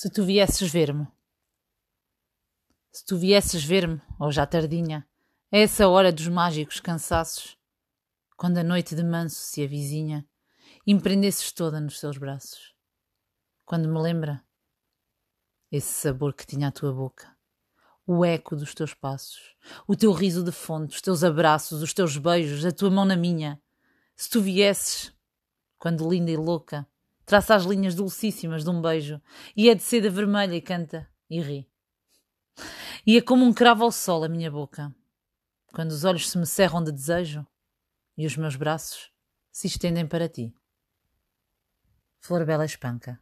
Se tu viesses ver-me. Se tu viesses ver-me, ou já tardinha, é essa hora dos mágicos cansaços, quando a noite de manso se avizinha, e me prendesses toda nos teus braços. Quando me lembra esse sabor que tinha a tua boca, o eco dos teus passos, o teu riso de fonte, os teus abraços, os teus beijos, a tua mão na minha. Se tu viesses, quando linda e louca, traça as linhas dulcíssimas de um beijo, e é de seda vermelha e canta e ri. E é como um cravo ao sol a minha boca, quando os olhos se me cerram de desejo e os meus braços se estendem para ti. Flor Bela Espanca